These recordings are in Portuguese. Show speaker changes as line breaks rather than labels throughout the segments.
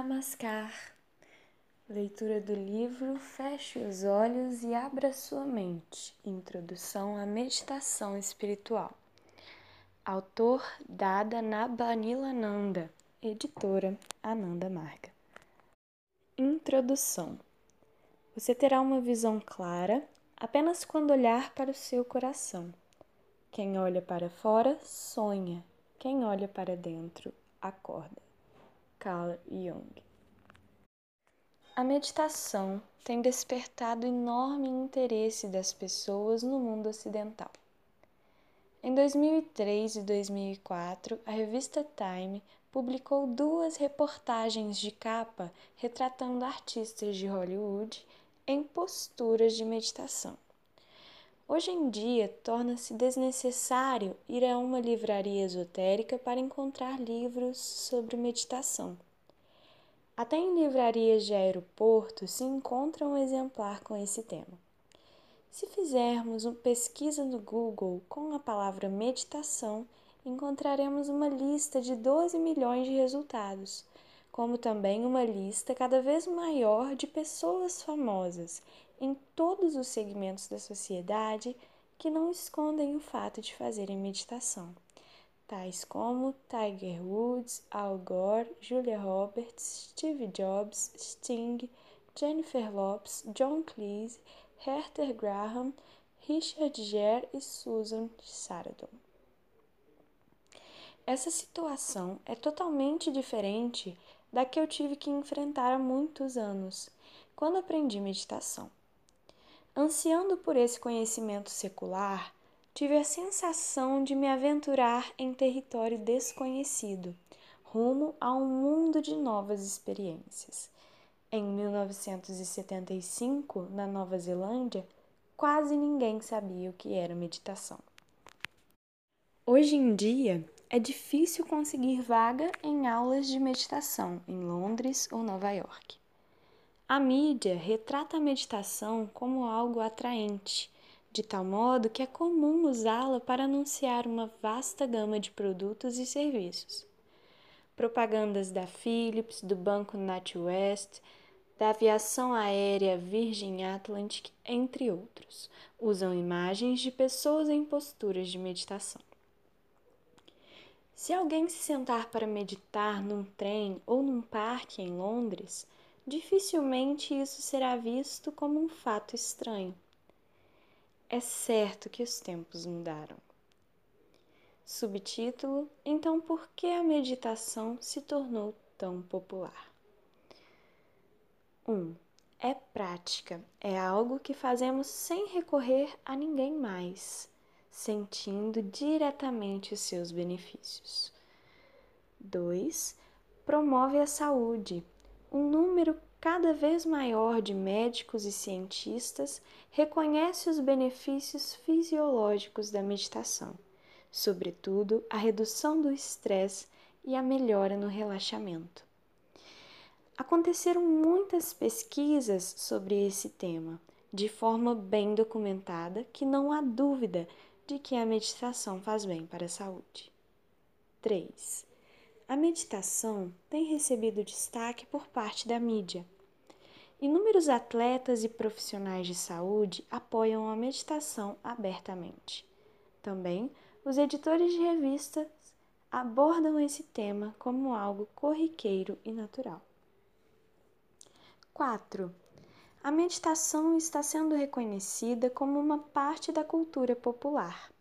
Namaskar. Leitura do livro Feche os olhos e abra sua mente. Introdução à meditação espiritual. Autor Dada Nabanilananda. Editora Ananda Marga. Introdução. Você terá uma visão clara apenas quando olhar para o seu coração. Quem olha para fora sonha, quem olha para dentro acorda. Carl Jung. A meditação tem despertado enorme interesse das pessoas no mundo ocidental. Em 2003 e 2004, a revista Time publicou duas reportagens de capa retratando artistas de Hollywood em posturas de meditação. Hoje em dia, torna-se desnecessário ir a uma livraria esotérica para encontrar livros sobre meditação. Até em livrarias de aeroporto se encontra um exemplar com esse tema. Se fizermos uma pesquisa no Google com a palavra meditação, encontraremos uma lista de 12 milhões de resultados, como também uma lista cada vez maior de pessoas famosas em todos os segmentos da sociedade que não escondem o fato de fazerem meditação, tais como Tiger Woods, Al Gore, Julia Roberts, Steve Jobs, Sting, Jennifer Lopes, John Cleese, Hertha Graham, Richard Gere e Susan Sarandon. Essa situação é totalmente diferente da que eu tive que enfrentar há muitos anos, quando aprendi meditação. Ansiando por esse conhecimento secular, tive a sensação de me aventurar em território desconhecido, rumo a um mundo de novas experiências. Em 1975, na Nova Zelândia, quase ninguém sabia o que era meditação. Hoje em dia, é difícil conseguir vaga em aulas de meditação em Londres ou Nova York. A mídia retrata a meditação como algo atraente, de tal modo que é comum usá-la para anunciar uma vasta gama de produtos e serviços. Propagandas da Philips, do Banco NatWest, da aviação aérea Virgin Atlantic, entre outros, usam imagens de pessoas em posturas de meditação. Se alguém se sentar para meditar num trem ou num parque em Londres, dificilmente isso será visto como um fato estranho. É certo que os tempos mudaram. Subtítulo: Então, por que a meditação se tornou tão popular? 1. Um, é prática, é algo que fazemos sem recorrer a ninguém mais, sentindo diretamente os seus benefícios. 2. Promove a saúde, um número cada vez maior de médicos e cientistas reconhece os benefícios fisiológicos da meditação, sobretudo a redução do estresse e a melhora no relaxamento. Aconteceram muitas pesquisas sobre esse tema, de forma bem documentada, que não há dúvida de que a meditação faz bem para a saúde. 3. A meditação tem recebido destaque por parte da mídia. Inúmeros atletas e profissionais de saúde apoiam a meditação abertamente. Também, os editores de revistas abordam esse tema como algo corriqueiro e natural. 4. A meditação está sendo reconhecida como uma parte da cultura popular.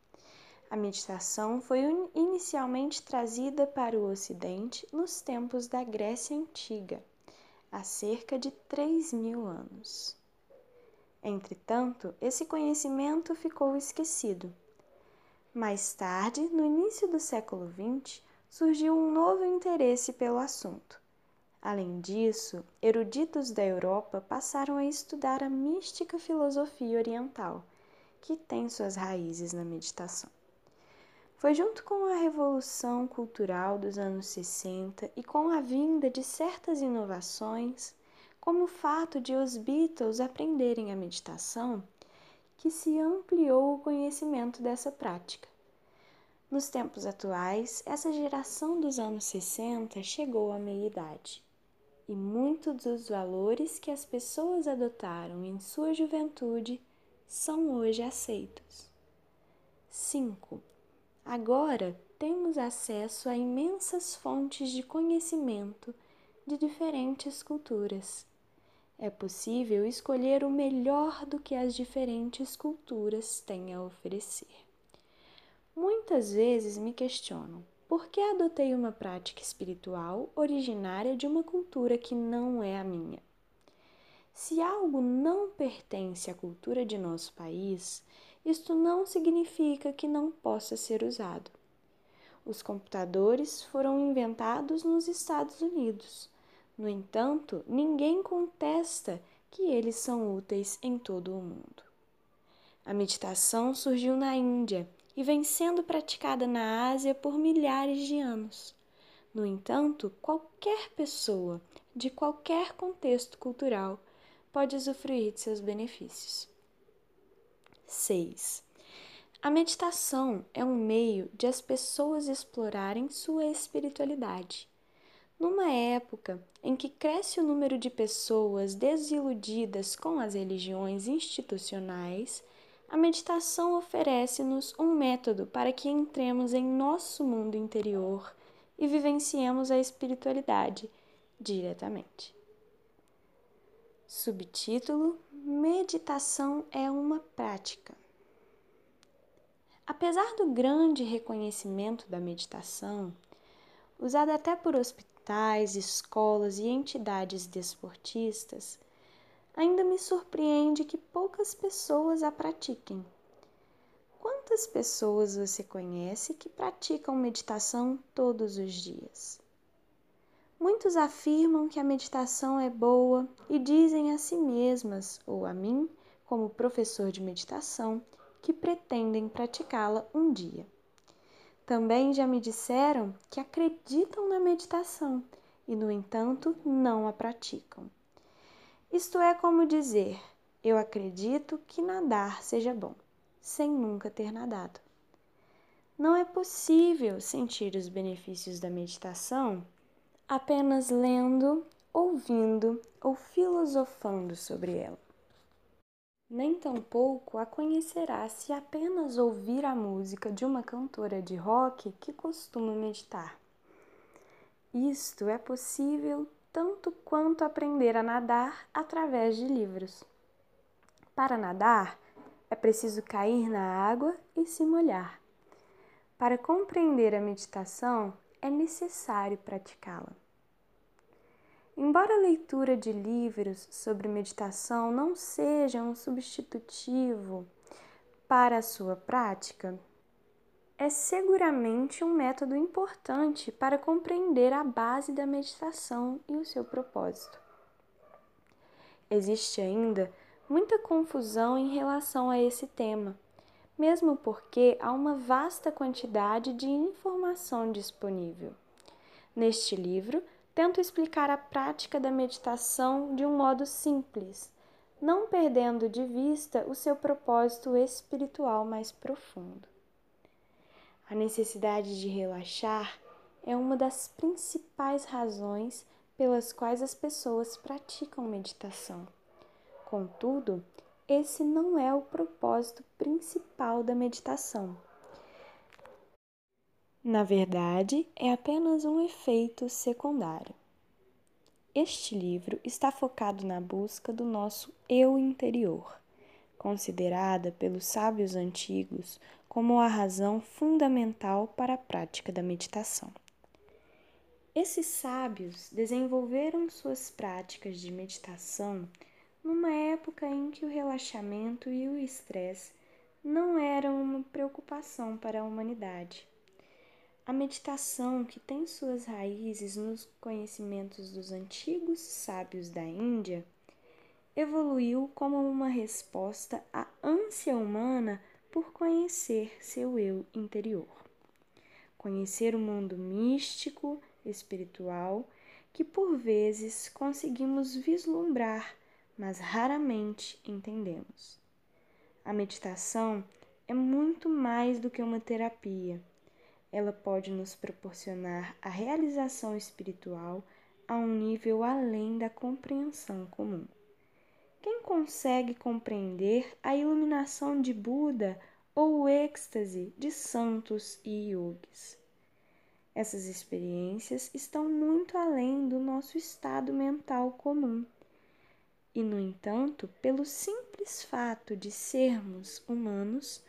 A meditação foi inicialmente trazida para o Ocidente nos tempos da Grécia Antiga, há cerca de 3 mil anos. Entretanto, esse conhecimento ficou esquecido. Mais tarde, no início do século XX, surgiu um novo interesse pelo assunto. Além disso, eruditos da Europa passaram a estudar a mística filosofia oriental, que tem suas raízes na meditação. Foi junto com a Revolução Cultural dos anos 60 e com a vinda de certas inovações, como o fato de os Beatles aprenderem a meditação, que se ampliou o conhecimento dessa prática. Nos tempos atuais, essa geração dos anos 60 chegou à meia-idade. e muitos dos valores que as pessoas adotaram em sua juventude são hoje aceitos. 5. Agora temos acesso a imensas fontes de conhecimento de diferentes culturas. É possível escolher o melhor do que as diferentes culturas têm a oferecer. Muitas vezes me questionam por que adotei uma prática espiritual originária de uma cultura que não é a minha? Se algo não pertence à cultura de nosso país, isto não significa que não possa ser usado. Os computadores foram inventados nos Estados Unidos. No entanto, ninguém contesta que eles são úteis em todo o mundo. A meditação surgiu na Índia e vem sendo praticada na Ásia por milhares de anos. No entanto, qualquer pessoa, de qualquer contexto cultural, pode usufruir de seus benefícios. 6. A meditação é um meio de as pessoas explorarem sua espiritualidade. Numa época em que cresce o número de pessoas desiludidas com as religiões institucionais, a meditação oferece-nos um método para que entremos em nosso mundo interior e vivenciemos a espiritualidade diretamente. Subtítulo: Meditação é uma prática. Apesar do grande reconhecimento da meditação, usada até por hospitais, escolas e entidades desportistas, ainda me surpreende que poucas pessoas a pratiquem. Quantas pessoas você conhece que praticam meditação todos os dias? Muitos afirmam que a meditação é boa e dizem a si mesmas ou a mim, como professor de meditação, que pretendem praticá-la um dia. Também já me disseram que acreditam na meditação e, no entanto, não a praticam. Isto é como dizer: eu acredito que nadar seja bom, sem nunca ter nadado. Não é possível sentir os benefícios da meditação apenas lendo, ouvindo ou filosofando sobre ela. Nem tampouco a conhecerá se apenas ouvir a música de uma cantora de rock que costuma meditar. Isto é possível tanto quanto aprender a nadar através de livros. Para nadar, é preciso cair na água e se molhar. Para compreender a meditação, é necessário praticá-la. Embora a leitura de livros sobre meditação não seja um substitutivo para a sua prática, é seguramente um método importante para compreender a base da meditação e o seu propósito. Existe ainda muita confusão em relação a esse tema, mesmo porque há uma vasta quantidade de informação disponível. Neste livro, tento explicar a prática da meditação de um modo simples, não perdendo de vista o seu propósito espiritual mais profundo. A necessidade de relaxar é uma das principais razões pelas quais as pessoas praticam meditação. Contudo, esse não é o propósito principal da meditação. Na verdade, é apenas um efeito secundário. Este livro está focado na busca do nosso eu interior, considerada pelos sábios antigos como a razão fundamental para a prática da meditação. Esses sábios desenvolveram suas práticas de meditação numa época em que o relaxamento e o estresse não eram uma preocupação para a humanidade. A meditação, que tem suas raízes nos conhecimentos dos antigos sábios da Índia, evoluiu como uma resposta à ânsia humana por conhecer seu eu interior. Conhecer o mundo místico, espiritual, que por vezes conseguimos vislumbrar, mas raramente entendemos. A meditação é muito mais do que uma terapia. Ela pode nos proporcionar a realização espiritual a um nível além da compreensão comum. Quem consegue compreender a iluminação de Buda ou o êxtase de santos e yogis? Essas experiências estão muito além do nosso estado mental comum. E, no entanto, pelo simples fato de sermos humanos,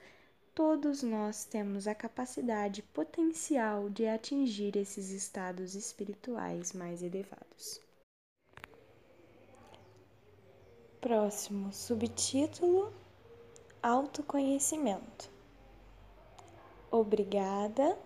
todos nós temos a capacidade potencial de atingir esses estados espirituais mais elevados. Próximo subtítulo: Autoconhecimento. Obrigada